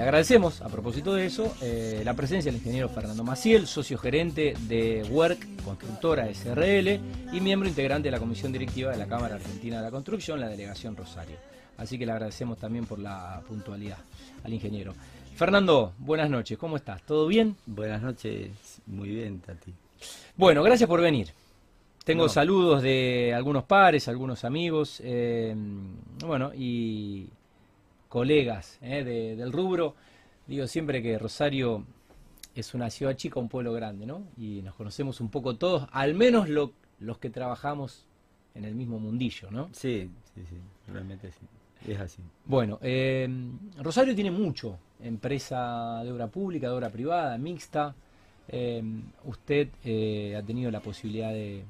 le agradecemos, a propósito de eso, eh, la presencia del ingeniero Fernando Maciel, socio gerente de Work Constructora SRL y miembro integrante de la comisión directiva de la Cámara Argentina de la Construcción, la delegación Rosario. Así que le agradecemos también por la puntualidad al ingeniero. Fernando, buenas noches, ¿cómo estás? ¿Todo bien? Buenas noches, muy bien, Tati. Bueno, gracias por venir. Tengo saludos de algunos pares, algunos amigos, eh, bueno, y colegas eh, del rubro. Digo siempre que Rosario es una ciudad chica, un pueblo grande, ¿no? Y nos conocemos un poco todos, al menos los que trabajamos en el mismo mundillo, ¿no? Sí, sí, sí, realmente sí. Es así. Bueno, eh, Rosario tiene mucho, empresa de obra pública, de obra privada, mixta. usted ha tenido la posibilidad de,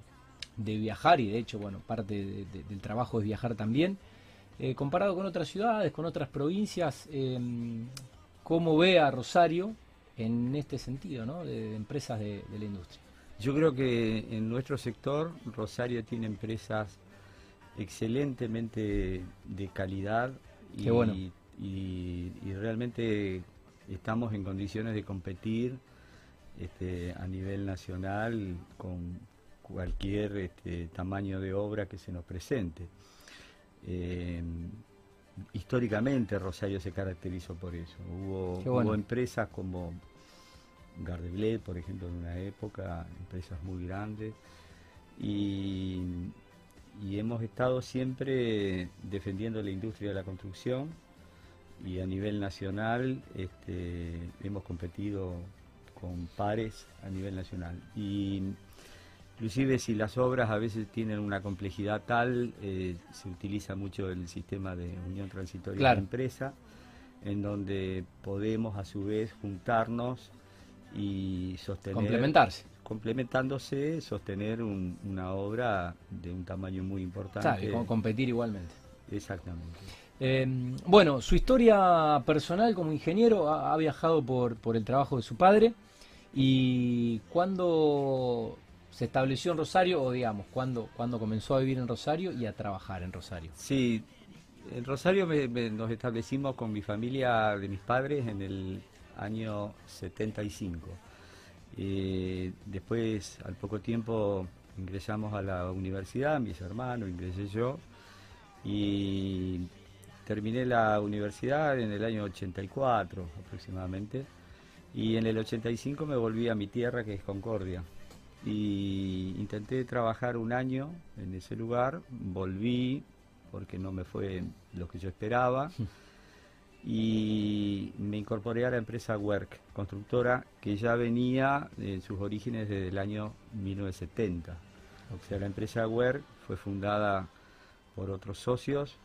de viajar, y de hecho, bueno, parte del trabajo es viajar también, eh, comparado con otras ciudades, con otras provincias, em, ¿cómo ve a Rosario en este sentido, ¿no? de, empresas de, la industria? Yo creo que en nuestro sector Rosario tiene empresas excelentemente de calidad y, bueno. y, realmente estamos en condiciones de competir este, a nivel nacional con cualquier este, tamaño de obra que se nos presente. Eh, históricamente Rosario se caracterizó por eso. Hubo, empresas como Gardeblet, por ejemplo, en una época, empresas muy grandes, y, hemos estado siempre defendiendo la industria de la construcción y a nivel nacional este, hemos competido con pares a nivel nacional. Y Inclusive si las obras a veces tienen una complejidad tal, eh, se utiliza mucho el sistema de unión transitoria de la empresa, en donde podemos a su vez juntarnos y sostener... Complementarse. Complementándose, sostener una obra de un tamaño muy importante. Claro, y competir igualmente. Exactamente. Em, bueno, su historia personal como ingeniero ha, ha viajado por, por el trabajo de su padre y cuando se estableció en Rosario o digamos, cuando, comenzó a vivir en Rosario y a trabajar en Rosario? Sí, en Rosario nos establecimos con mi familia de mis padres en el año 75. Eh, después, al poco tiempo, ingresamos a la universidad, mis hermanos, ingresé yo, y terminé la universidad en el año 84 aproximadamente, y en el 85 me volví a mi tierra, que es Concordia y intenté trabajar un año en ese lugar, volví porque no me fue lo que yo esperaba y me incorporé a la empresa Work, constructora que ya venía en sus orígenes desde el año 1970. O sea, la empresa Work fue fundada por otros socios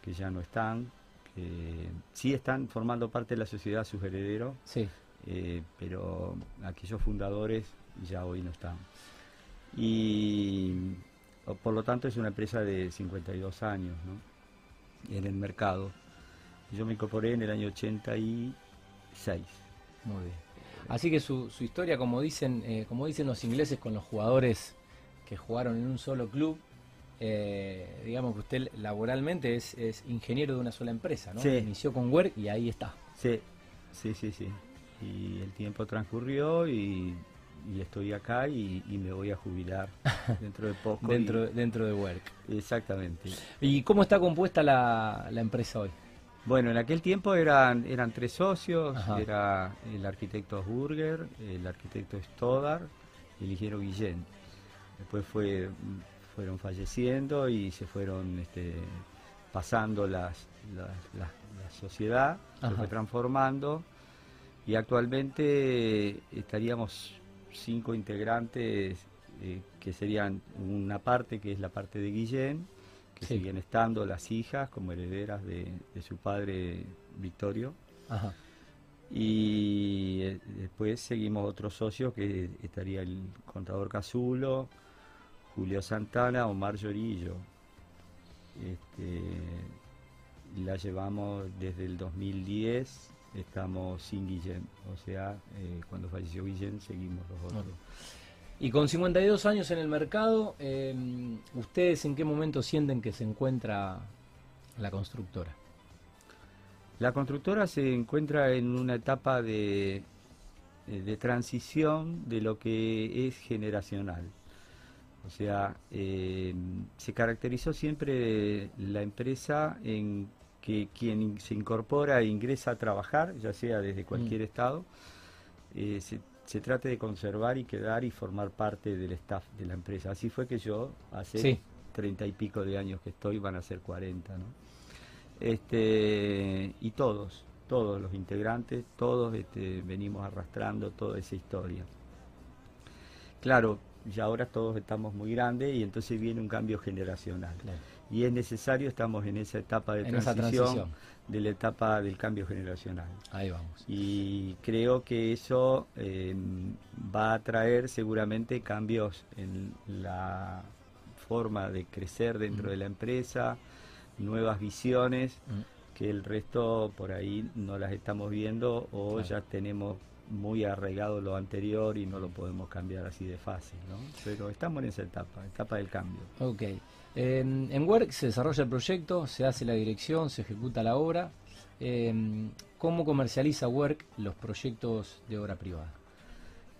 que ya no están, que sí están formando parte de la sociedad, sus herederos, sí. Eh, pero aquellos fundadores ya hoy no está. Y por lo tanto es una empresa de 52 años en el mercado. Yo me incorporé en el año 86. Muy bien. Así que su, su historia, como dicen, eh, como dicen los ingleses con los jugadores que jugaron en un solo club, eh, digamos que usted laboralmente es, es, ingeniero de una sola empresa, ¿no? Inició con Work y ahí está. Sí, sí, sí, sí. Y el tiempo transcurrió y y estoy acá y, me voy a jubilar dentro de poco. dentro, dentro de Work. Exactamente. ¿Y cómo está compuesta la, la empresa hoy? Bueno, en aquel tiempo eran, eran tres socios, era el arquitecto Burger, el arquitecto Stodar y el ingeniero Guillén. Después fue, fueron falleciendo y se fueron este, pasando las, la sociedad, se fue transformando y actualmente estaríamos cinco integrantes eh, que serían una parte que es la parte de Guillén, que siguen estando las hijas como herederas de, su padre Victorio. Y eh, después seguimos otros socios que estaría el contador Casulo, Julio Santana, Omar Llorillo. Este, la llevamos desde el 2010 estamos sin Guillén. O sea, eh, cuando falleció Guillén seguimos los otros. Y con 52 años en el mercado, em, ¿ustedes en qué momento sienten que se encuentra la constructora? La constructora se encuentra en una etapa de, de transición de lo que es generacional. O sea, eh, se caracterizó siempre la empresa en que quien se incorpora e ingresa a trabajar, ya sea desde cualquier mm. estado, eh, se, se, trate de conservar y quedar y formar parte del staff de la empresa. Así fue que yo, hace treinta y pico de años que estoy, van a ser 40, ¿no? Este, y todos, todos los integrantes, todos este, venimos arrastrando toda esa historia. Claro, ya ahora todos estamos muy grandes y entonces viene un cambio generacional. Y es necesario, estamos en esa etapa de transición, de la etapa del cambio generacional. Ahí vamos. Y creo que eso em, va a traer seguramente cambios en la forma de crecer dentro de la empresa, nuevas visiones, que el resto por ahí no las estamos viendo o ya tenemos muy arraigado lo anterior y no lo podemos cambiar así de fácil, ¿no? Pero estamos en esa etapa, etapa del cambio. Ok. en WORK se desarrolla el proyecto, se hace la dirección, se ejecuta la obra. Em, ¿Cómo comercializa WORK los proyectos de obra privada?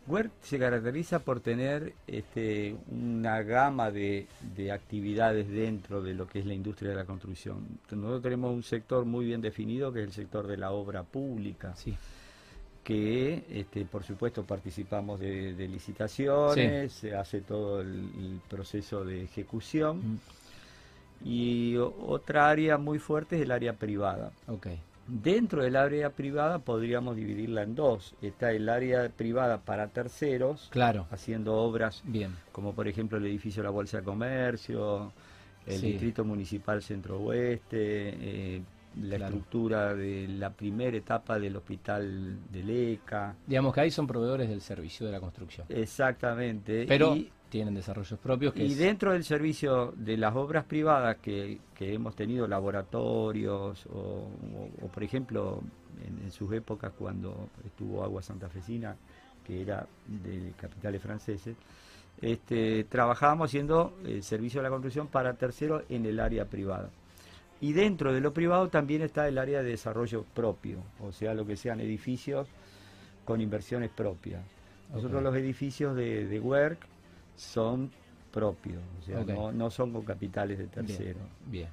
WORK se caracteriza por tener este, una gama de, de, actividades dentro de lo que es la industria de la construcción. Nosotros tenemos un sector muy bien definido que es el sector de la obra pública. Sí que este, por supuesto participamos de, licitaciones, se hace todo el, proceso de ejecución mm. y otra área muy fuerte es el área privada. Okay. Dentro del área privada podríamos dividirla en dos. Está el área privada para terceros, claro. haciendo obras Bien. como por ejemplo el edificio de la Bolsa de Comercio, el Distrito Municipal Centro Oeste, eh, la estructura de la primera etapa del hospital de Leca. Digamos que ahí son proveedores del servicio de la construcción. Exactamente. Pero tienen desarrollos propios. y dentro del servicio de las obras privadas que, hemos tenido laboratorios o, por ejemplo en, sus épocas cuando estuvo Agua Santa Fecina, que era de capitales franceses, este, trabajábamos haciendo el servicio de la construcción para terceros en el área privada. Y dentro de lo privado también está el área de desarrollo propio, o sea, lo que sean edificios con inversiones propias. Nosotros los edificios de, de Work son propios, o sea, no, son con capitales de tercero. Bien.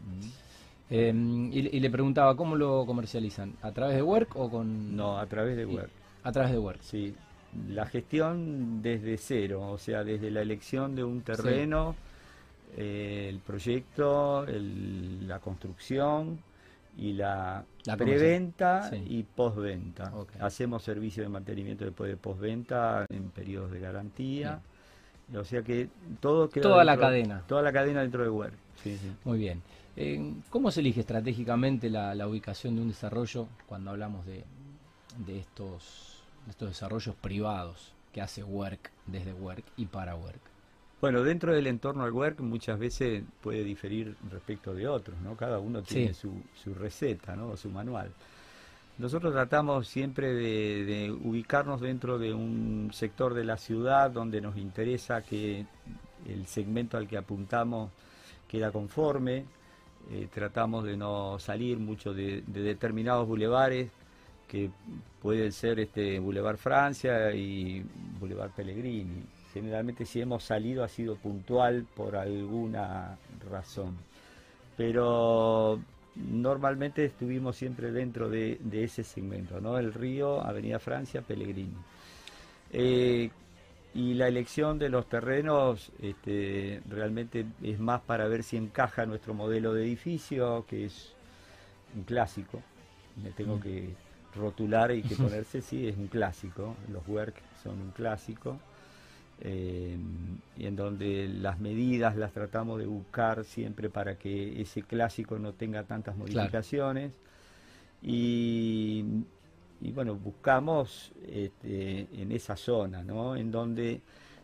Em, y, le preguntaba, ¿cómo lo comercializan? ¿A través de Work o con...? No, a través de Work. A través de Work. Sí. La gestión desde cero, o sea, desde la elección de un terreno... Eh, el proyecto, la construcción y la, preventa y postventa. Hacemos servicio de mantenimiento después de postventa en periodos de garantía. O sea que todo Toda la cadena. Toda la cadena dentro de web. Muy bien. Eh, ¿Cómo se elige estratégicamente la, ubicación de un desarrollo cuando hablamos de, de estos, de estos desarrollos privados que hace Work desde Work y para Work? Bueno, dentro del entorno al work muchas veces puede diferir respecto de otros, ¿no? Cada uno tiene su, su, receta, ¿no? su manual. Nosotros tratamos siempre de, ubicarnos dentro de un sector de la ciudad donde nos interesa que el segmento al que apuntamos queda conforme. Eh, tratamos de no salir mucho de, determinados bulevares que pueden ser este Boulevard Francia y Boulevard Pellegrini generalmente si hemos salido ha sido puntual por alguna razón. Pero normalmente estuvimos siempre dentro de, ese segmento, ¿no? El río, Avenida Francia, Pellegrini. Eh, y la elección de los terrenos este, realmente es más para ver si encaja nuestro modelo de edificio, que es un clásico. Me tengo que rotular y que ponerse, sí, es un clásico. Los work son un clásico. Eh, y en donde las medidas las tratamos de buscar siempre para que ese clásico no tenga tantas modificaciones. Y, bueno, buscamos este, en esa zona, ¿no? En donde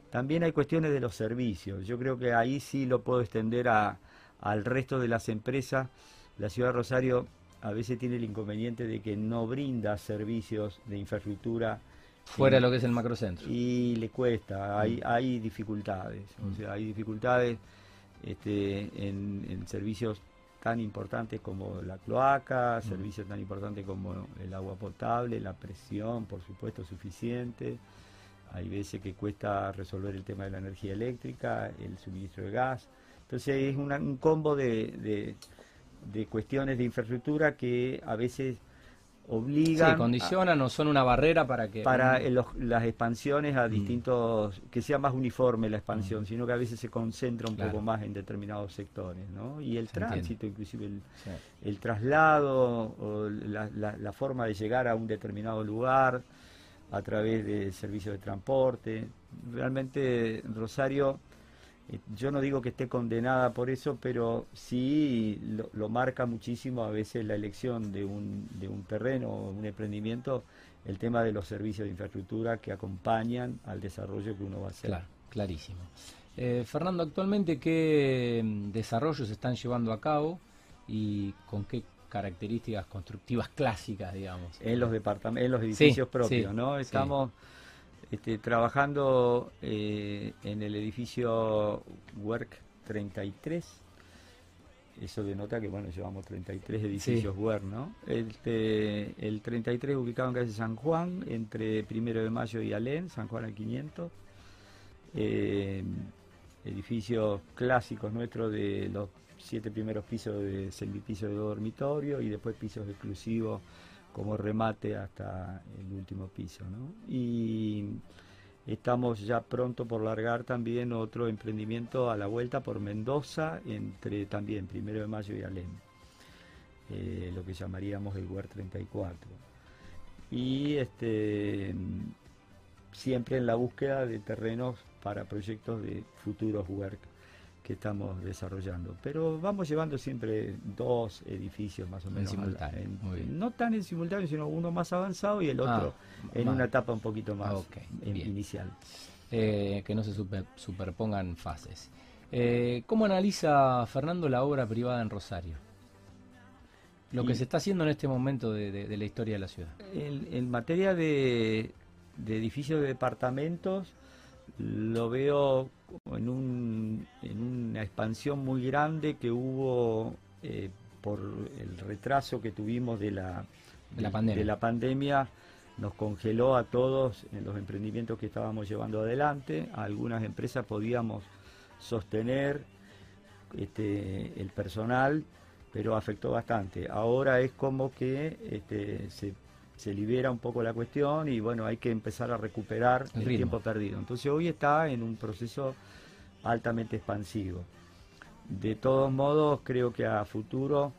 también hay cuestiones de los servicios. Yo creo que ahí sí lo puedo extender a, al resto de las empresas. La ciudad de Rosario a veces tiene el inconveniente de que no brinda servicios de infraestructura Fuera de lo que es el macrocentro. Y le cuesta, hay, mm. hay dificultades. O mm. sea, hay dificultades este, en, servicios tan importantes como la cloaca, mm. servicios tan importantes como el agua potable, la presión, por supuesto, suficiente. Hay veces que cuesta resolver el tema de la energía eléctrica, el suministro de gas. Entonces es un combo de, de cuestiones de infraestructura que a veces obligan... Sí, condicionan o son una barrera para que... Para las expansiones a mm. distintos... que sea más uniforme la expansión, mm. sino que a veces se concentra un poco más en determinados sectores, ¿no? Y el tránsito, inclusive el, traslado, o la, la, forma de llegar a un determinado lugar a través de servicios de transporte. Realmente Rosario yo no digo que esté condenada por eso, pero sí lo, marca muchísimo a veces la elección de un, de un terreno o un emprendimiento, el tema de los servicios de infraestructura que acompañan al desarrollo que uno va a hacer. Claro, clarísimo. Eh, Fernando, actualmente, ¿qué mm, desarrollos se están llevando a cabo y con qué características constructivas clásicas, digamos? En los departamentos, en los edificios propios, ¿no? Estamos este, trabajando eh, en el edificio Work 33. Eso denota que, bueno, llevamos 33 edificios Work, ¿no? Este, el 33 ubicado en calle San Juan, entre Primero de Mayo y Alén, San Juan al 500. Eh, edificios clásicos nuestros de los siete primeros pisos de semipiso de dormitorio y después pisos exclusivos como remate hasta el último piso. Y estamos ya pronto por largar también otro emprendimiento a la vuelta por Mendoza, entre también Primero de Mayo y Alem, eh, lo que llamaríamos el WER 34. Y este, siempre en la búsqueda de terrenos para proyectos de futuros WERC que estamos desarrollando. Pero vamos llevando siempre dos edificios más o menos. En no tan en simultáneo, sino uno más avanzado y el otro ah, en una etapa un poquito más inicial. Eh, que no se superpongan fases. Eh, ¿Cómo analiza Fernando la obra privada en Rosario? Lo que se está haciendo en este momento de, la historia de la ciudad. En, materia de, de edificios de departamentos, lo veo en, un, en una expansión muy grande que hubo eh, por el retraso que tuvimos de la, de, la pandemia. de la pandemia nos congeló a todos en los emprendimientos que estábamos llevando adelante. algunas empresas podíamos sostener este, el personal, pero afectó bastante. Ahora es como que este, se se libera un poco la cuestión y bueno, hay que empezar a recuperar el, tiempo perdido. Entonces hoy está en un proceso altamente expansivo. De todos modos, creo que a futuro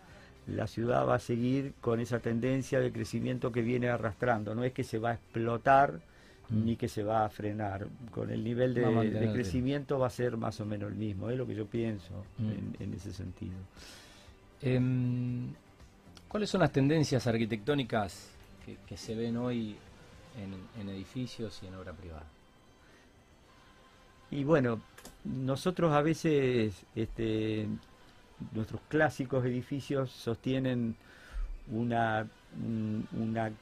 la ciudad va a seguir con esa tendencia de crecimiento que viene arrastrando. No es que se va a explotar mm. ni que se va a frenar. Con el nivel de, crecimiento va a ser más o menos el mismo, es lo que yo pienso mm. en, ese sentido. Em, ¿Cuáles son las tendencias arquitectónicas que, se ven hoy en, edificios y en obra privada. Y bueno, nosotros a veces, este, nuestros clásicos edificios sostienen una, una,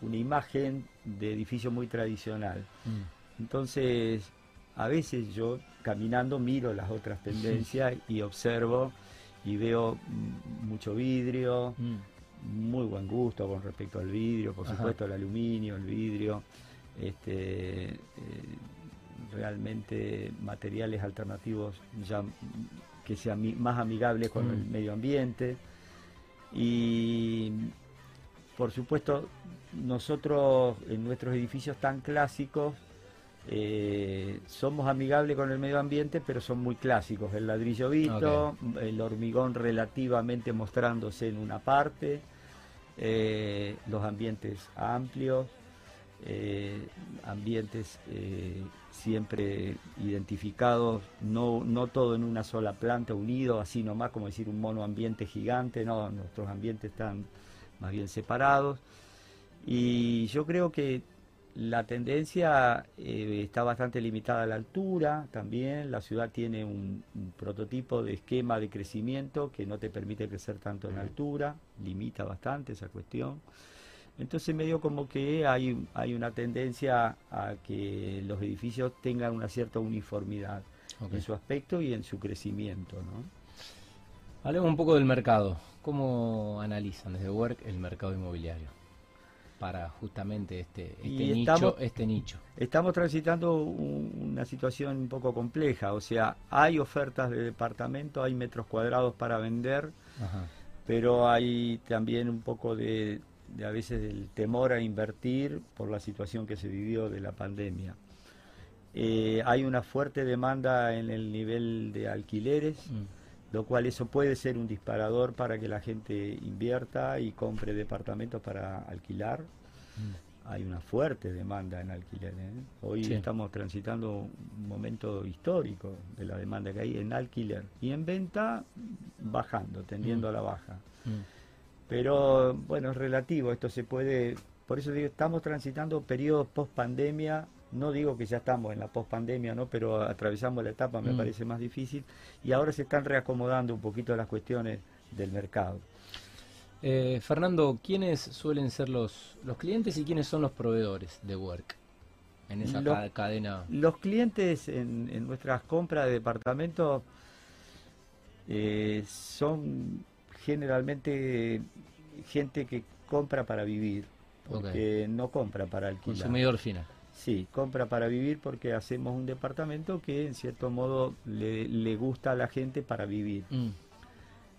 una imagen de edificio muy tradicional. Mm. Entonces, a veces yo caminando miro las otras tendencias y observo y veo mucho vidrio, mm muy buen gusto con respecto al vidrio, por supuesto el aluminio, el vidrio, este, eh, realmente materiales alternativos ya que sean más amigables con el mm. medio ambiente y por supuesto nosotros en nuestros edificios tan clásicos eh, somos amigables con el medio ambiente, pero son muy clásicos. El ladrillo visto, el hormigón relativamente mostrándose en una parte, eh, los ambientes amplios, eh, ambientes siempre identificados, no, no todo en una sola planta unido, así nomás como decir un monoambiente gigante, no, nuestros ambientes están más bien separados. Y yo creo que la tendencia eh, está bastante limitada a la altura también. La ciudad tiene un, prototipo de esquema de crecimiento que no te permite crecer tanto en altura, limita bastante esa cuestión. Entonces medio como que hay, hay una tendencia a que los edificios tengan una cierta uniformidad en su aspecto y en su crecimiento. ¿no? Hablemos un poco del mercado. ¿Cómo analizan desde Work el mercado inmobiliario para justamente este, este, nicho, estamos, este nicho? Estamos transitando una situación un poco compleja, o sea, hay ofertas de departamento, hay metros cuadrados para vender, pero hay también un poco de, de a veces del temor a invertir por la situación que se vivió de la pandemia. Eh, hay una fuerte demanda en el nivel de alquileres, mm. Lo cual eso puede ser un disparador para que la gente invierta y compre departamentos para alquilar. Mm. Hay una fuerte demanda en alquiler. ¿eh? Hoy estamos transitando un momento histórico de la demanda que hay en alquiler y en venta bajando, tendiendo mm. a la baja. Pero bueno, es relativo, esto se puede, por eso digo, estamos transitando periodos post pandemia, no digo que ya estamos en la post pandemia, ¿no? pero atravesamos la etapa, me mm. parece más difícil, y ahora se están reacomodando un poquito las cuestiones del mercado. Eh, Fernando, ¿quiénes suelen ser los, los clientes y quiénes son los proveedores de Work en esa cadena? Los clientes en, en nuestras compras de departamentos eh, son generalmente gente que compra para vivir, porque no compra para alquilar. Consumidor final. Sí, compra para vivir porque hacemos un departamento que en cierto modo le, gusta a la gente para vivir. Mm.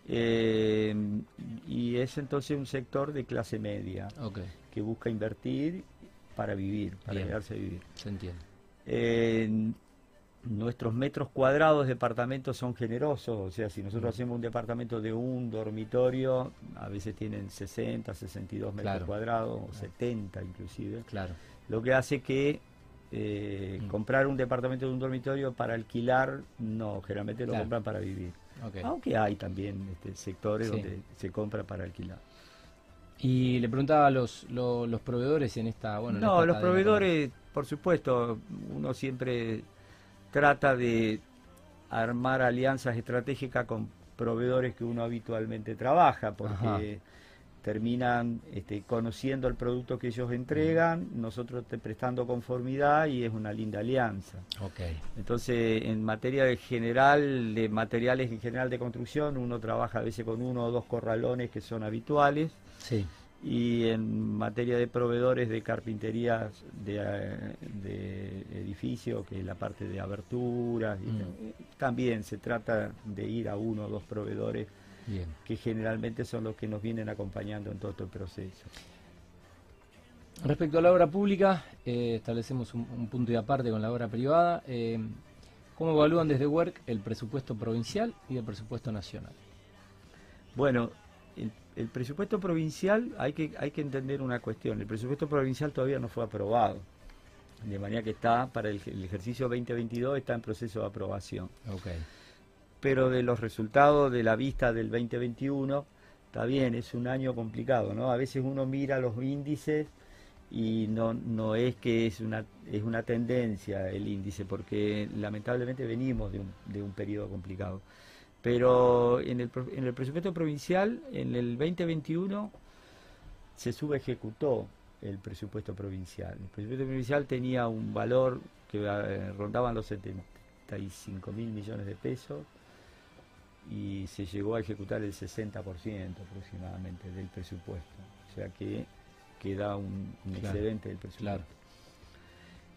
Eh, y es entonces un sector de clase media que busca invertir para vivir, para quedarse a vivir. Se entiende. Eh, nuestros metros cuadrados de departamentos son generosos, o sea, si nosotros hacemos un departamento de un dormitorio, a veces tienen 60, 62 metros cuadrados, o 70 inclusive. Claro. Lo que hace que eh, mm. comprar un departamento de un dormitorio para alquilar, no, generalmente lo compran para vivir. Aunque hay también este, sectores donde se compra para alquilar. Y le preguntaba a los, los, proveedores en esta... Bueno, no, los proveedores, por supuesto, uno siempre trata de armar alianzas estratégicas con proveedores que uno habitualmente trabaja, porque terminan este, conociendo el producto que ellos entregan, nosotros te prestando conformidad y es una linda alianza. Okay. Entonces, en materia de general, de materiales en general de construcción, uno trabaja a veces con uno o dos corralones que son habituales. Sí y en materia de proveedores de carpintería de, de edificio, que es la parte de aberturas, mm. también se trata de ir a uno o dos proveedores que generalmente son los que nos vienen acompañando en todo el proceso. Respecto a la obra pública, eh, establecemos un, punto de aparte con la obra privada. Eh, ¿Cómo evalúan desde WORK el presupuesto provincial y el presupuesto nacional? Bueno, el, presupuesto provincial, hay que, hay que entender una cuestión, el presupuesto provincial todavía no fue aprobado, de manera que está para el, ejercicio 2022 está en proceso de aprobación. Okay. Pero de los resultados de la vista del 2021, está bien, es un año complicado, ¿no? A veces uno mira los índices y no, no es que es una, es una tendencia el índice, porque lamentablemente venimos de un, de un periodo complicado. Pero en el, en el presupuesto provincial, en el 2021, se subejecutó el presupuesto provincial. El presupuesto provincial tenía un valor que eh, rondaban los 75 mil millones de pesos y se llegó a ejecutar el 60% aproximadamente del presupuesto. O sea que queda un, excedente del presupuesto. Claro.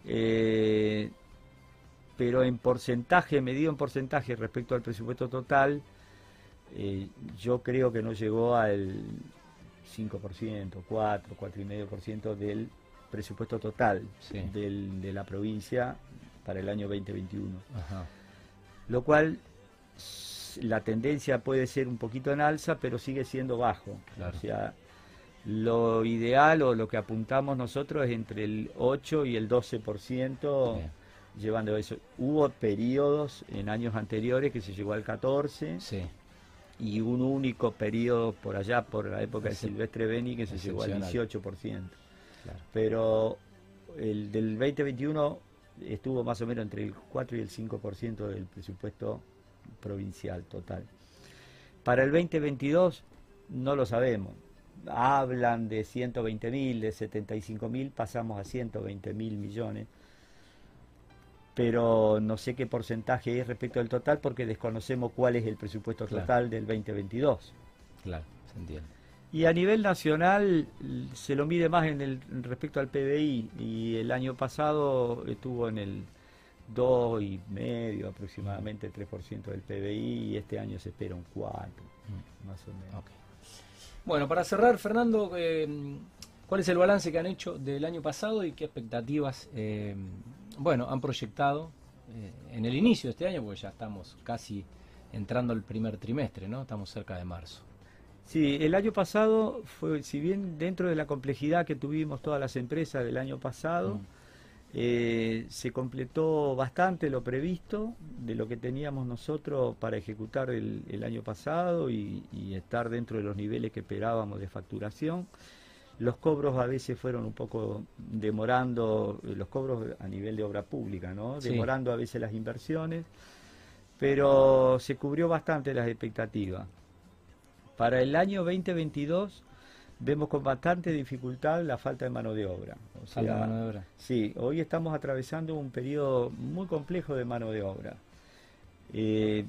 Eh, pero en porcentaje, medido en porcentaje respecto al presupuesto total, eh, yo creo que no llegó al 5%, 4, 4,5% del presupuesto total de la provincia para el año 2021. Lo cual la tendencia puede ser un poquito en alza, pero sigue siendo bajo. O sea, lo ideal o lo que apuntamos nosotros es entre el 8 y el 12% llevando eso. Hubo periodos en años anteriores que se llegó al 14 y un único periodo por allá, por la época de Silvestre Beni, que se llegó al 18%. Pero el del 2021 estuvo más o menos entre el 4 y el 5% del presupuesto provincial total. Para el 2022 no lo sabemos. Hablan de 120 mil, de 75 mil, pasamos a 120 mil millones pero no sé qué porcentaje es respecto al total porque desconocemos cuál es el presupuesto total del 2022. Claro, se entiende. Y a nivel nacional se lo mide más en el respecto al PBI y el año pasado estuvo en el 2,5 aproximadamente 3% del PBI y este año se espera un 4, mm. más o menos. Bueno, para cerrar, Fernando, eh, ¿cuál es el balance que han hecho del año pasado y qué expectativas eh, bueno, han proyectado eh, en el inicio de este año, porque ya estamos casi entrando al primer trimestre, ¿no? Estamos cerca de marzo. Sí, el año pasado fue, si bien dentro de la complejidad que tuvimos todas las empresas del año pasado, mm. Eh, se completó bastante lo previsto de lo que teníamos nosotros para ejecutar el, año pasado y, estar dentro de los niveles que esperábamos de facturación. Los cobros a veces fueron un poco demorando, eh, los cobros a nivel de obra pública, ¿no? Demorando a veces las inversiones, pero se cubrió bastante las expectativas. Para el año 2022 vemos con bastante dificultad la falta de mano de obra. falta de mano de obra. Sí, hoy estamos atravesando un periodo muy complejo de mano de obra. Eh,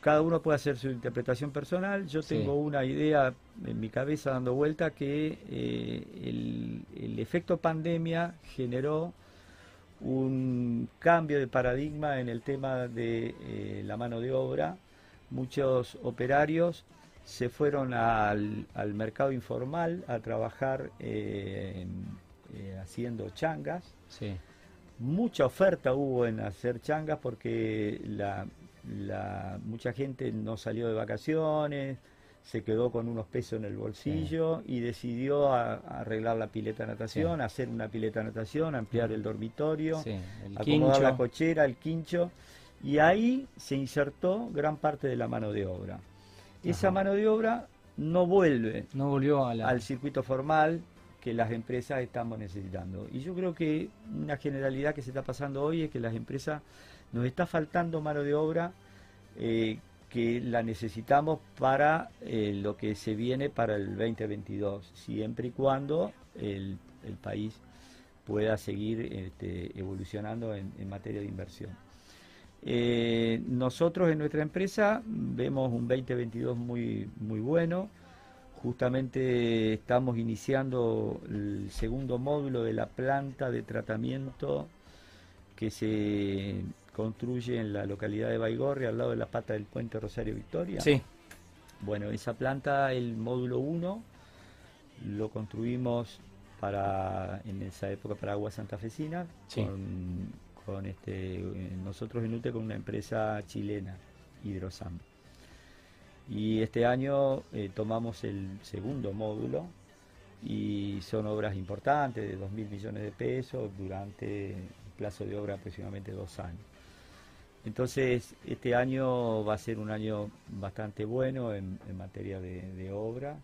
cada uno puede hacer su interpretación personal. Yo tengo una idea en mi cabeza dando vuelta que eh, el, efecto pandemia generó un cambio de paradigma en el tema de eh, la mano de obra. Muchos operarios se fueron al, mercado informal a trabajar eh, haciendo changas. Mucha oferta hubo en hacer changas porque la, la, mucha gente no salió de vacaciones, se quedó con unos pesos en el bolsillo y decidió arreglar la pileta de natación, hacer una pileta de natación, ampliar el dormitorio, acomodar la cochera, el quincho, y ahí se insertó gran parte de la mano de obra. Esa mano de obra no vuelve no volvió al circuito formal que las empresas estamos necesitando. Y yo creo que una generalidad que se está pasando hoy es que las empresas nos está faltando mano de obra eh, que la necesitamos para eh, lo que se viene para el 2022, siempre y cuando el, país pueda seguir este, evolucionando en, materia de inversión. Eh, nosotros en nuestra empresa vemos un 2022 muy, muy bueno. Justamente estamos iniciando el segundo módulo de la planta de tratamiento que se construye en la localidad de Baigorri, al lado de la pata del puente Rosario Victoria. Sí. Bueno, esa planta, el módulo 1, lo construimos para en esa época para Agua Santafesina, con, este, nosotros en UTE con una empresa chilena, Hidrosam. Y este año eh, tomamos el segundo módulo y son obras importantes de 2.000 millones de pesos durante un plazo de obra aproximadamente dos años. Entonces, este año va a ser un año bastante bueno en, materia de, obra.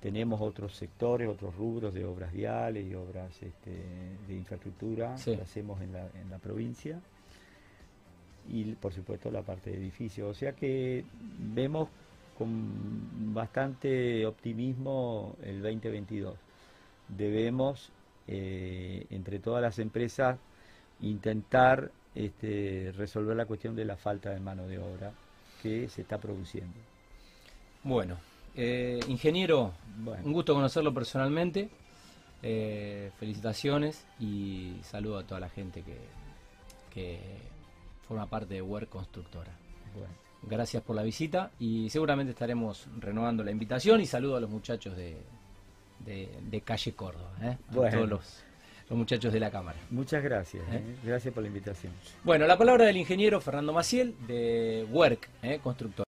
Tenemos otros sectores, otros rubros de obras viales y obras este, de infraestructura que hacemos en la, en la provincia. Y, por supuesto, la parte de edificios. O sea que vemos con bastante optimismo el 2022. Debemos, eh, entre todas las empresas, intentar este, resolver la cuestión de la falta de mano de obra que se está produciendo. Bueno, eh, ingeniero, un gusto conocerlo personalmente. Eh, felicitaciones y saludo a toda la gente que, forma parte de Work Constructora. Gracias por la visita y seguramente estaremos renovando la invitación y saludo a los muchachos de, de, Calle Córdoba, ¿eh? a todos los los muchachos de la Cámara. Muchas gracias, gracias por la invitación. Bueno, la palabra del ingeniero Fernando Maciel de Work, ¿eh? constructor.